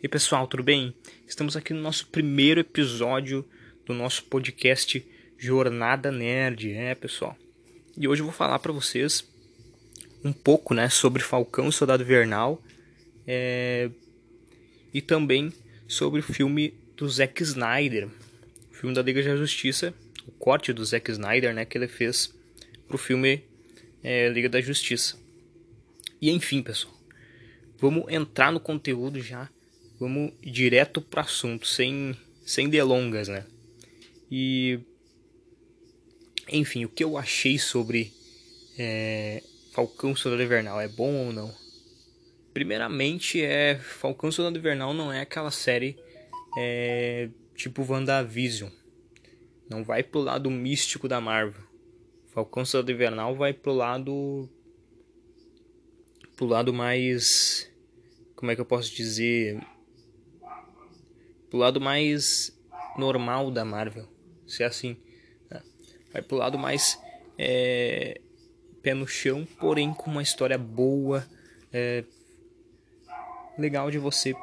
E pessoal, tudo bem? Estamos aqui no nosso primeiro episódio do nosso podcast Jornada Nerd, é pessoal. E hoje eu vou falar para vocês um pouco, né, sobre Falcão e Soldado Invernal é... e também sobre o filme do Zack Snyder, o filme da Liga da Justiça, o corte do Zack Snyder, né, que ele fez pro filme é, Liga da Justiça. E enfim, pessoal, vamos entrar no conteúdo já, vamos direto pro assunto, sem, sem delongas, né? E enfim, o que eu achei sobre é, Falcão Soldado Invernal é bom ou não? Primeiramente, é Falcão Soldado Invernal não é aquela série é, tipo WandaVision. Não vai pro lado místico da Marvel. Falcão Soldado Invernal vai pro lado pro lado mais como é que eu posso dizer pro lado mais normal da Marvel se é assim né? vai pro lado mais é, pé no chão porém com uma história boa é, legal de você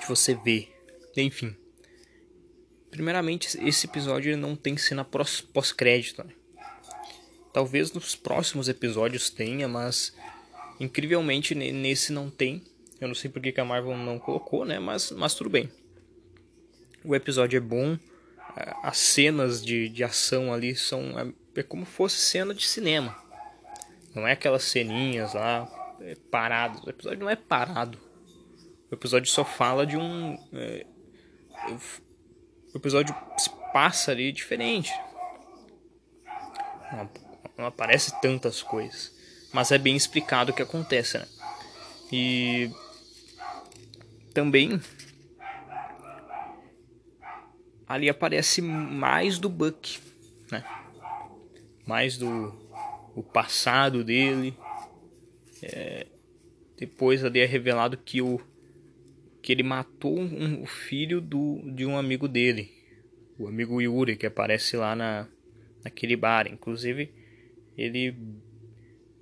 de você ver enfim primeiramente esse episódio não tem cena pós-crédito né? talvez nos próximos episódios tenha mas Incrivelmente nesse não tem. Eu não sei porque que a Marvel não colocou, né? Mas, mas tudo bem. O episódio é bom. As cenas de, de ação ali são. É, é como fosse cena de cinema. Não é aquelas ceninhas lá é, paradas. O episódio não é parado. O episódio só fala de um. É, o episódio passa ali diferente. Não, não aparece tantas coisas mas é bem explicado o que acontece, né? E também ali aparece mais do Buck, né? Mais do o passado dele. É, depois ali é revelado que o que ele matou um, o filho do, de um amigo dele, o amigo Yuri que aparece lá na naquele bar. Inclusive ele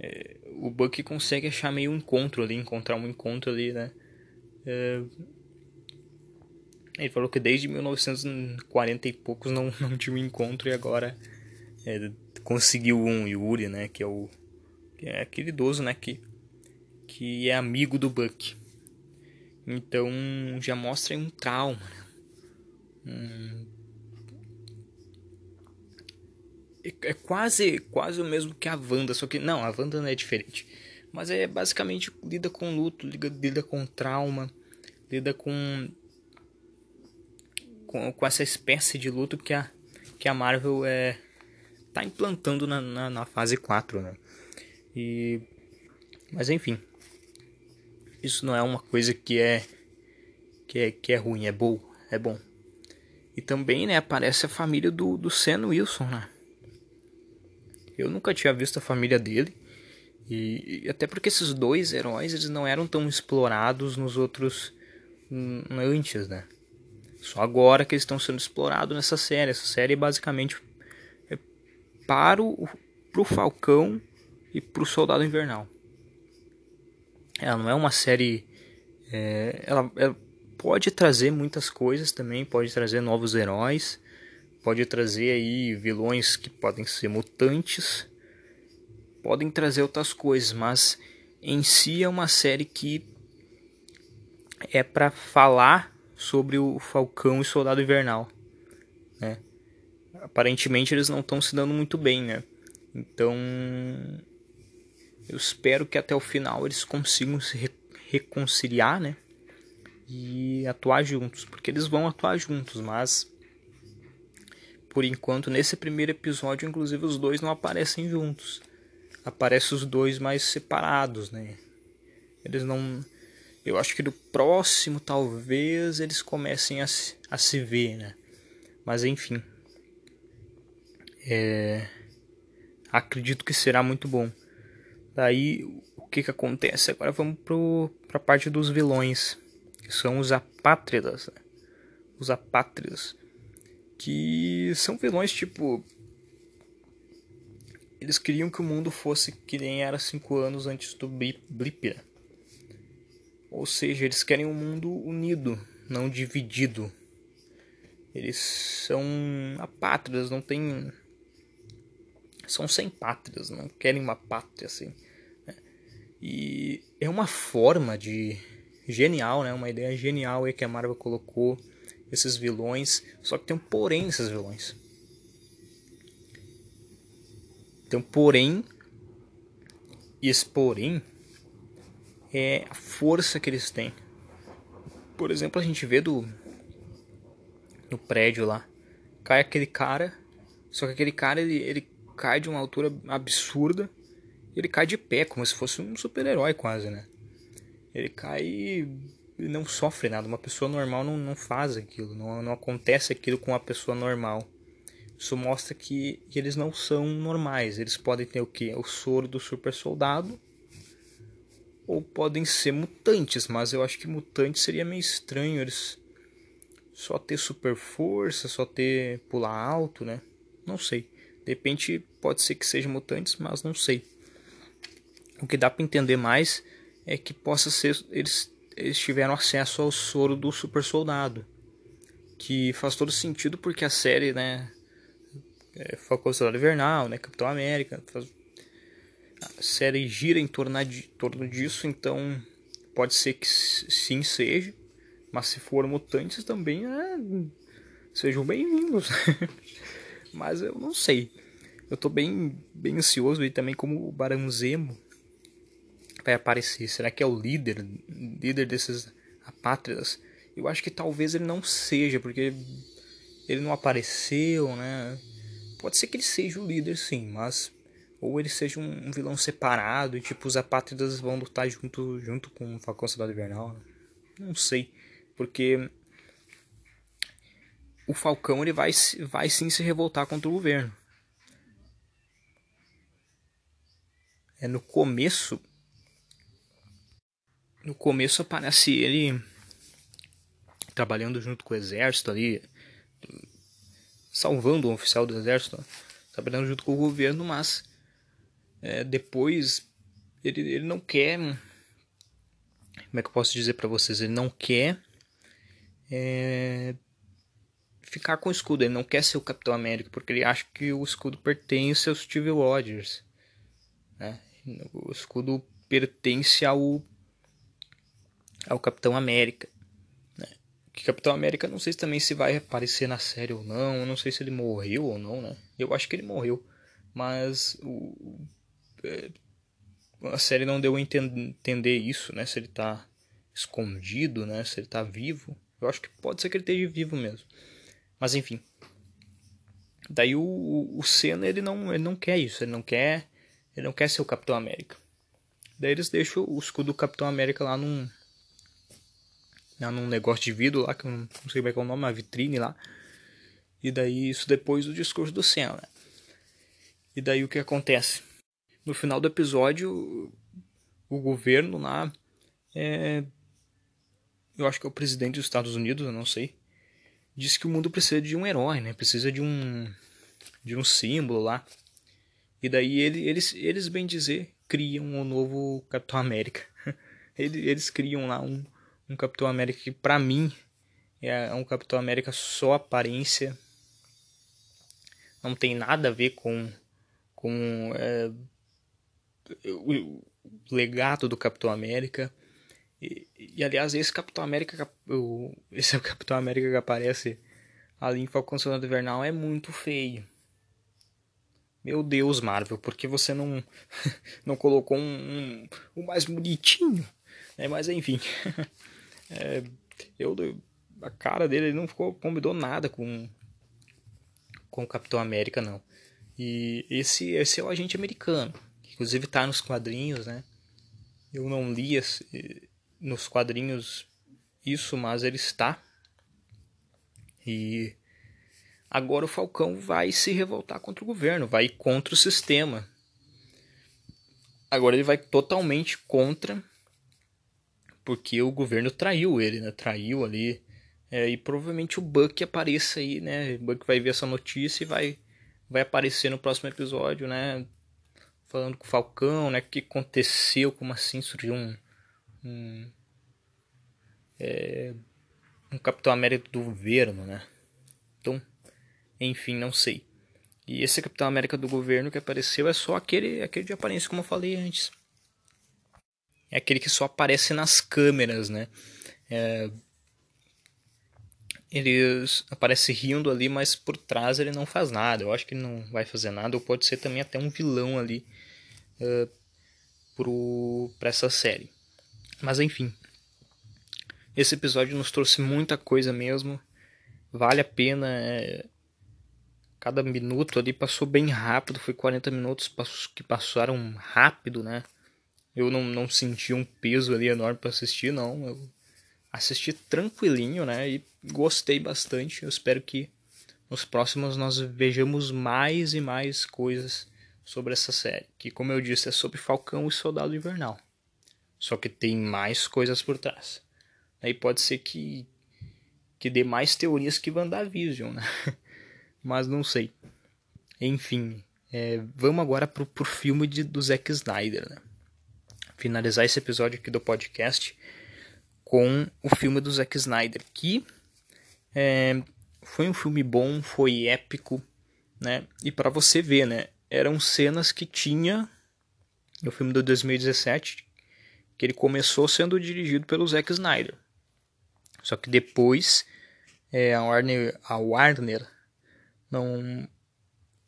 é, o Buck consegue achar meio um encontro ali, encontrar um encontro ali, né? É, ele falou que desde 1940 e poucos não, não tinha um encontro e agora é, conseguiu um Yuri, né? Que é o que é aquele idoso, né? Que, que é amigo do Buck. Então já mostra um trauma, né? É, é quase, quase o mesmo que a Wanda, só que não, a Wanda não é diferente. Mas é basicamente lida com luto, lida, lida com trauma, lida com, com, com essa espécie de luto que a, que a Marvel é, tá implantando na, na, na fase 4, né? E, mas enfim, isso não é uma coisa que é que é, que é ruim, é bom, é bom. E também, né, aparece a família do, do Sam Wilson, né? Eu nunca tinha visto a família dele. E, até porque esses dois heróis eles não eram tão explorados nos outros hum, antes, né? Só agora que eles estão sendo explorados nessa série. Essa série basicamente é para o pro Falcão e pro Soldado Invernal. Ela não é uma série. É, ela, ela pode trazer muitas coisas também, pode trazer novos heróis, pode trazer aí vilões que podem ser mutantes, podem trazer outras coisas, mas em si é uma série que é para falar sobre o Falcão e Soldado Invernal, né? Aparentemente eles não estão se dando muito bem, né? Então eu espero que até o final eles consigam se re reconciliar, né? E atuar juntos, porque eles vão atuar juntos, mas por enquanto, nesse primeiro episódio, inclusive, os dois não aparecem juntos. Aparecem os dois mais separados, né? Eles não. Eu acho que do próximo, talvez, eles comecem a se, a se ver, né? Mas enfim. É... Acredito que será muito bom. Daí, o que que acontece? Agora vamos para a parte dos vilões. Que são os apátridas. Né? Os apátridas que são vilões tipo eles queriam que o mundo fosse que nem era cinco anos antes do blip? Ou seja, eles querem um mundo unido, não dividido. Eles são apátridas, não tem. São sem pátrias, não querem uma pátria assim. Né? E é uma forma de. Genial, né? Uma ideia genial aí que a Marvel colocou esses vilões. Só que tem um porém nesses vilões. Um porém. E esse porém é a força que eles têm. Por exemplo, a gente vê do no prédio lá, cai aquele cara, só que aquele cara ele, ele cai de uma altura absurda, ele cai de pé como se fosse um super-herói quase, né? Ele cai e não sofre nada. Uma pessoa normal não, não faz aquilo, não, não acontece aquilo com uma pessoa normal. Isso mostra que, que eles não são normais. Eles podem ter o que? O soro do super soldado ou podem ser mutantes, mas eu acho que mutante seria meio estranho eles só ter super força, só ter pular alto, né? Não sei. De repente pode ser que sejam mutantes, mas não sei. O que dá para entender mais é que possa ser eles eles tiveram acesso ao soro do super soldado, que faz todo sentido porque a série, né, é, Falcão Soldado Invernal, né, Capitão América, faz a série gira em torno, de, torno disso, então pode ser que sim seja, mas se for mutantes também é, sejam bem-vindos. mas eu não sei. Eu tô bem, bem ansioso e também como o Barão Zemo vai aparecer. Será que é o líder, líder desses apátridas? Eu acho que talvez ele não seja, porque ele não apareceu, né? Pode ser que ele seja o líder, sim, mas ou ele seja um, um vilão separado e tipo os apátridas vão lutar junto junto com o Falcão Cidade Invernal. Não sei, porque o Falcão ele vai vai sim se revoltar contra o governo. É no começo no começo aparece ele trabalhando junto com o exército ali, salvando um oficial do exército, trabalhando junto com o governo, mas é, depois ele, ele não quer. Como é que eu posso dizer para vocês? Ele não quer é, ficar com o escudo. Ele não quer ser o Capitão América porque ele acha que o escudo pertence ao Steve Rogers. Né? O escudo pertence ao, ao Capitão América. Que Capitão América não sei se também se vai aparecer na série ou não. Não sei se ele morreu ou não, né? Eu acho que ele morreu. Mas o, é, a série não deu a entender isso, né? Se ele tá escondido, né? Se ele tá vivo. Eu acho que pode ser que ele esteja vivo mesmo. Mas enfim. Daí o, o Senna ele não, ele não quer isso, ele não quer, ele não quer ser o Capitão América. Daí eles deixam o escudo do Capitão América lá num lá num negócio de vidro lá, que eu não, sei como é que é o nome, uma vitrine lá. E daí isso depois do discurso do Senna. Né? E daí o que acontece? no final do episódio, o governo lá, é, eu acho que é o presidente dos Estados Unidos, eu não sei, diz que o mundo precisa de um herói, né? Precisa de um de um símbolo lá. E daí ele, eles, eles bem dizer, criam um novo Capitão América. eles, eles criam lá um, um Capitão América que para mim é um Capitão América só aparência. Não tem nada a ver com com é, o legado do Capitão América. E, e, aliás, esse Capitão América, o, esse é Capitão América que aparece ali em Falcão Soldado Invernal é muito feio. Meu Deus, Marvel, por que você não não colocou um, um, um mais bonitinho? É, mas enfim, é, eu a cara dele não ficou combinou nada com com o Capitão América não. E esse esse é o agente americano inclusive está nos quadrinhos, né? Eu não li esse, nos quadrinhos isso, mas ele está. E agora o Falcão vai se revoltar contra o governo, vai contra o sistema. Agora ele vai totalmente contra, porque o governo traiu ele, né? Traiu ali. É, e provavelmente o Buck apareça aí, né? O Buck vai ver essa notícia e vai, vai aparecer no próximo episódio, né? falando com o Falcão, né? O que aconteceu, como assim surgiu um, um, é, um Capitão América do governo, né? Então, enfim, não sei. E esse Capitão América do governo que apareceu é só aquele, aquele de aparência, como eu falei antes. É aquele que só aparece nas câmeras, né? É, ele aparece rindo ali, mas por trás ele não faz nada. Eu acho que ele não vai fazer nada, ou pode ser também até um vilão ali uh, para essa série. Mas enfim, esse episódio nos trouxe muita coisa mesmo. Vale a pena. É... Cada minuto ali passou bem rápido. Foi 40 minutos que passaram rápido, né? Eu não, não senti um peso ali enorme para assistir, não. Eu assisti tranquilinho, né? E gostei bastante. Eu espero que nos próximos nós vejamos mais e mais coisas sobre essa série. Que, como eu disse, é sobre Falcão e Soldado Invernal. Só que tem mais coisas por trás. Aí pode ser que, que dê mais teorias que WandaVision, né? Mas não sei. Enfim, é, vamos agora pro, pro filme de, do Zack Snyder, né? Finalizar esse episódio aqui do podcast com o filme do Zack Snyder, que é, foi um filme bom, foi épico, né? E para você ver, né? Eram cenas que tinha no filme do 2017, que ele começou sendo dirigido pelo Zack Snyder. Só que depois é, a Warner, a Warner não,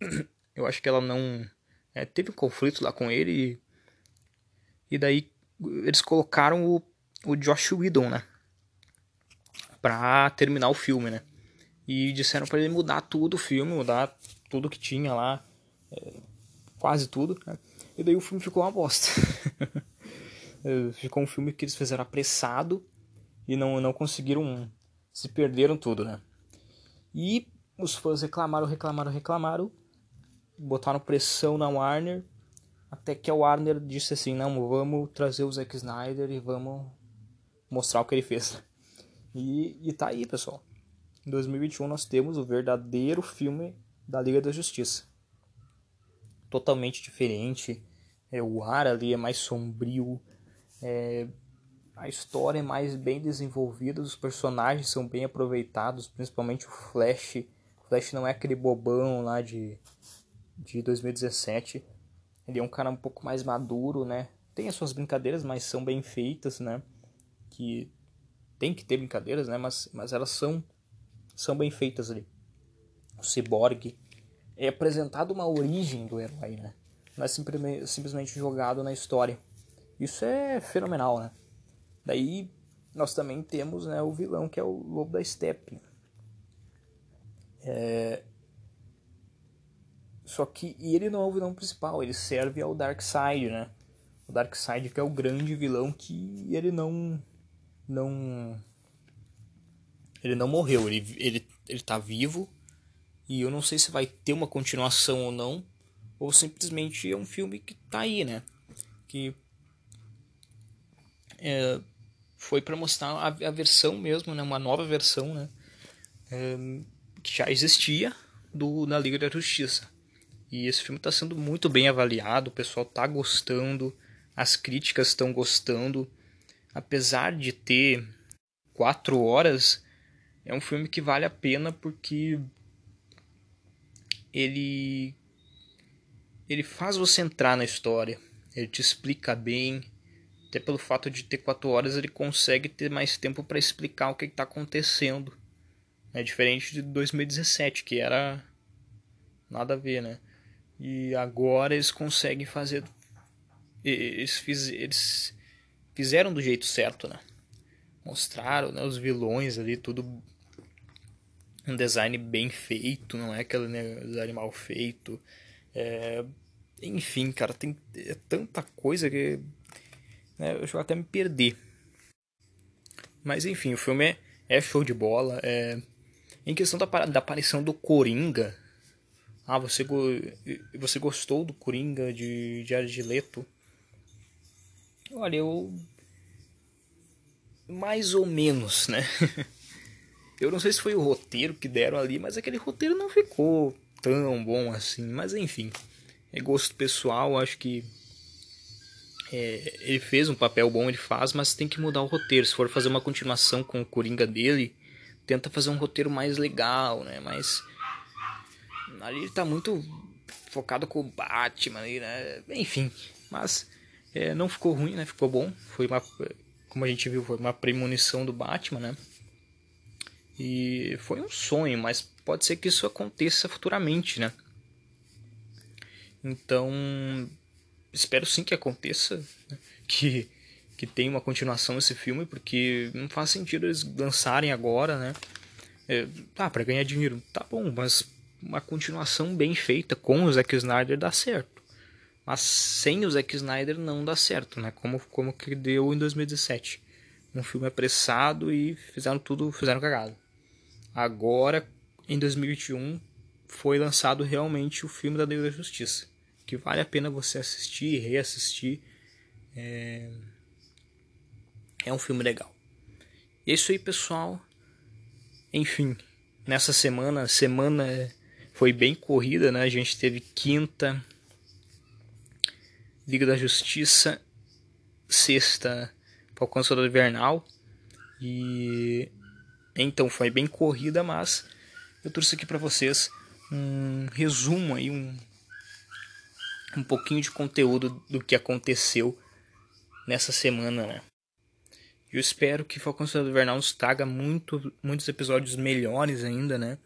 eu acho que ela não é, teve um conflito lá com ele e, daí eles colocaram o, o Josh Whedon, né, para terminar o filme, né, e disseram para ele mudar tudo o filme, mudar tudo que tinha lá, é, quase tudo, né? e daí o filme ficou uma bosta. É, ficou um filme que eles fizeram apressado e não, não conseguiram, se perderam tudo, né? E os fãs reclamaram, reclamaram, reclamaram, botaram pressão na Warner, até que a Warner disse assim, não, vamos trazer o Zack Snyder e vamos mostrar o que ele fez. E, e tá aí, pessoal. Em 2021 nós temos o verdadeiro filme da Liga da Justiça. Totalmente diferente. É, o ar ali é mais sombrio. É, a história é mais bem desenvolvida, os personagens são bem aproveitados, principalmente o Flash. O Flash não é aquele bobão lá de, de 2017. Ele é um cara um pouco mais maduro, né? Tem as suas brincadeiras, mas são bem feitas, né? Que tem que ter brincadeiras, né? Mas, mas elas são, são bem feitas ali. O Cyborg é apresentado uma origem do herói, né? Não é simplesmente jogado na história. Isso é fenomenal, né? Daí nós também temos né, o vilão que é o Lobo da Steppe. É... Só que ele não é o vilão principal, ele serve ao Darkseid, né? O Darkseid que é o grande vilão que ele não não ele não morreu, ele ele ele tá vivo e eu não sei se vai ter uma continuação ou não, ou simplesmente é um filme que tá aí, né? Que é, foi para mostrar a, a, versão mesmo, né, uma nova versão, né, é, que já existia do na Liga da Justiça. E esse filme está sendo muito bem avaliado, o pessoal está gostando, as críticas estão gostando, apesar de ter quatro horas, é um filme que vale a pena porque ele ele faz você entrar na história, ele te explica bem até pelo fato de ter quatro horas, ele consegue ter mais tempo para explicar o que está acontecendo. É diferente de 2017, que era nada a ver, né? E agora eles conseguem fazer. Eles, fiz... eles fizeram do jeito certo, né? Mostraram né, os vilões ali, tudo. Um design bem feito, não é aquele né, design mal feito. É... Enfim, cara, tem é tanta coisa que né, eu vou até me perder. Mas enfim, o filme é, é show de bola. É... Em questão da, da aparição do Coringa. Ah, você, go... você gostou do Coringa de Jared Leto? Olha, eu. Mais ou menos, né? eu não sei se foi o roteiro que deram ali, mas aquele roteiro não ficou tão bom assim. Mas enfim, é gosto pessoal, acho que é, ele fez um papel bom, ele faz, mas tem que mudar o roteiro. Se for fazer uma continuação com o Coringa dele, tenta fazer um roteiro mais legal, né? Mas ali ele tá muito focado com o Batman ali, né? Enfim, mas é, não ficou ruim, né? Ficou bom. Foi uma, como a gente viu, foi uma premonição do Batman, né? E foi um sonho, mas pode ser que isso aconteça futuramente, né? Então, espero sim que aconteça, né? que que tenha uma continuação esse filme, porque não faz sentido eles lançarem agora, né? É, tá, para ganhar dinheiro, tá bom, mas uma continuação bem feita com o Zack Snyder dá certo. Mas sem o Zack Snyder não dá certo, né? Como, como que deu em 2017. Um filme apressado e fizeram tudo, fizeram cagado. Agora, em 2021, foi lançado realmente o filme da Liga da Justiça. Que vale a pena você assistir e reassistir. É, é um filme legal. É isso aí, pessoal. Enfim, nessa semana, semana foi bem corrida, né? A gente teve quinta Liga da Justiça, sexta Falcão Soldado Invernal e então foi bem corrida, mas eu trouxe aqui para vocês um resumo aí, um, um pouquinho de conteúdo do que aconteceu nessa semana, né? Eu espero que Falcão Soldado Invernal nos traga muito, muitos episódios melhores ainda, né?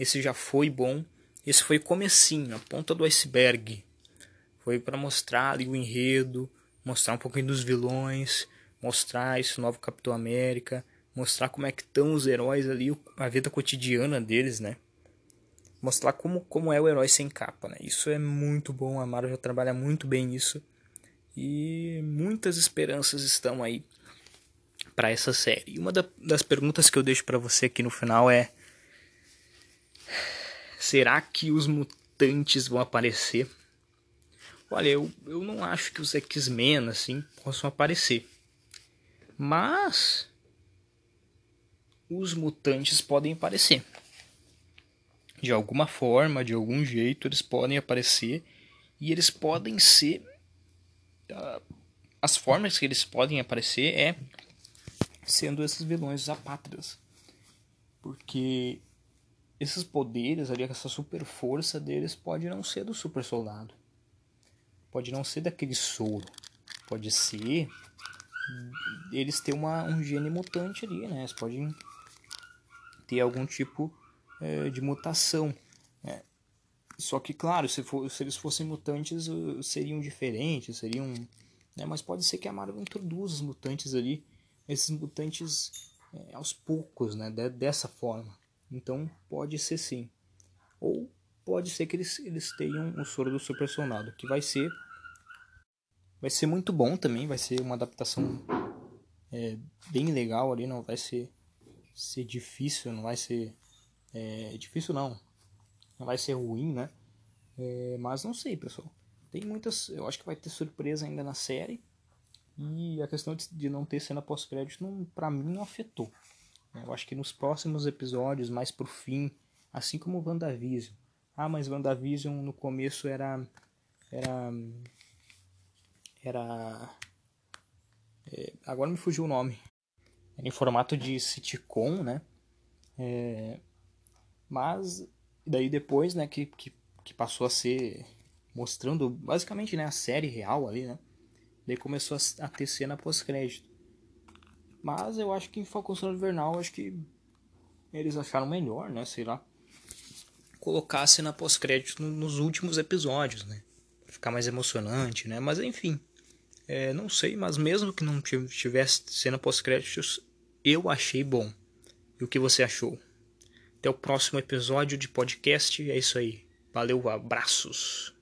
Esse já foi bom. Esse foi o comecinho, a ponta do iceberg. Foi para mostrar ali o enredo, mostrar um pouquinho dos vilões, mostrar esse novo Capitão América, mostrar como é que estão os heróis ali, a vida cotidiana deles, né? Mostrar como, como é o herói sem capa, né? Isso é muito bom, a Marvel trabalha muito bem isso. E muitas esperanças estão aí para essa série. E uma da, das perguntas que eu deixo para você aqui no final é: será que os mutantes vão aparecer? Olha, eu, eu não acho que os X-Men assim possam aparecer. Mas os mutantes podem aparecer. De alguma forma, de algum jeito, eles podem aparecer e eles podem ser. Uh, as formas que eles podem aparecer é sendo esses vilões apátridas. Porque esses poderes ali, essa super força deles pode não ser do super soldado. Pode não ser daquele soro. Pode ser eles ter uma, um gene mutante ali, né? Eles podem ter algum tipo é, de mutação. Né? Só que, claro, se, for, se eles fossem mutantes, uh, seriam diferentes, seriam. Né? Mas pode ser que a Marvel introduza os mutantes ali, esses mutantes é, aos poucos, né? De, dessa forma. Então, pode ser sim. Ou pode ser que eles, eles tenham o soro do super soldado, que vai ser. Vai ser muito bom também, vai ser uma adaptação é, bem legal ali, não vai ser ser difícil, não vai ser. É, difícil não. Não vai ser ruim, né? É, mas não sei, pessoal. Tem muitas. Eu acho que vai ter surpresa ainda na série. E a questão de, de não ter cena pós-crédito, pra mim, não afetou. Eu acho que nos próximos episódios, mais pro fim, assim como o WandaVision. Ah, mas WandaVision no começo era. Era. Era. É, agora me fugiu o nome em formato de sitcom, né? É, mas daí depois, né, que, que, que, passou a ser mostrando basicamente né, a série real ali, né? Daí começou a, a ter cena pós-crédito. Mas eu acho que em Falcão Invernal, acho que eles acharam melhor, né? Sei lá. Colocar a cena pós-crédito nos últimos episódios, né? Ficar mais emocionante, né? Mas enfim. É, não sei, mas mesmo que não tivesse cena pós-créditos, eu achei bom. E o que você achou? Até o próximo episódio de podcast. É isso aí. Valeu, abraços.